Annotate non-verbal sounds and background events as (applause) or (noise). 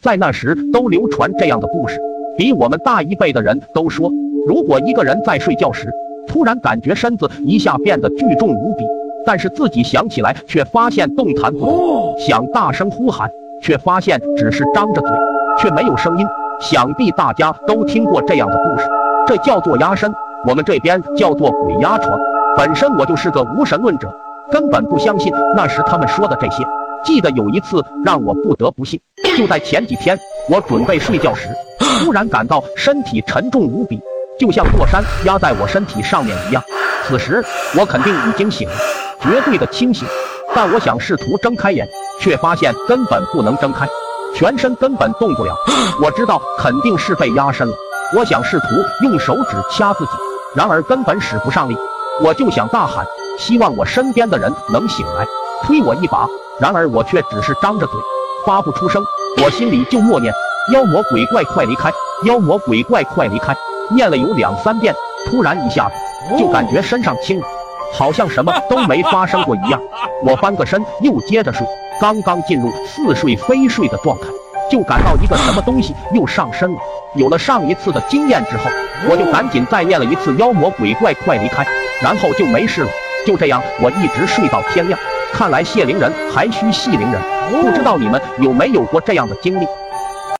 在那时都流传这样的故事，比我们大一辈的人都说，如果一个人在睡觉时，突然感觉身子一下变得巨重无比，但是自己想起来却发现动弹不得，想大声呼喊，却发现只是张着嘴，却没有声音。想必大家都听过这样的故事，这叫做压身，我们这边叫做鬼压床。本身我就是个无神论者，根本不相信那时他们说的这些。记得有一次让我不得不信，就在前几天，我准备睡觉时，突然感到身体沉重无比，就像座山压在我身体上面一样。此时我肯定已经醒了，绝对的清醒。但我想试图睁开眼，却发现根本不能睁开。全身根本动不了，我知道肯定是被压身了。我想试图用手指掐自己，然而根本使不上力。我就想大喊，希望我身边的人能醒来，推我一把。然而我却只是张着嘴，发不出声。我心里就默念：妖魔鬼怪快离开！妖魔鬼怪快离开！念了有两三遍，突然一下子就感觉身上轻了，好像什么都没发生过一样。我翻个身又接着睡。刚刚进入似睡非睡的状态，就感到一个什么东西 (coughs) 又上身了。有了上一次的经验之后，我就赶紧再念了一次“妖魔鬼怪快离开”，然后就没事了。就这样，我一直睡到天亮。看来谢灵人还需系灵人，不知道你们有没有过这样的经历？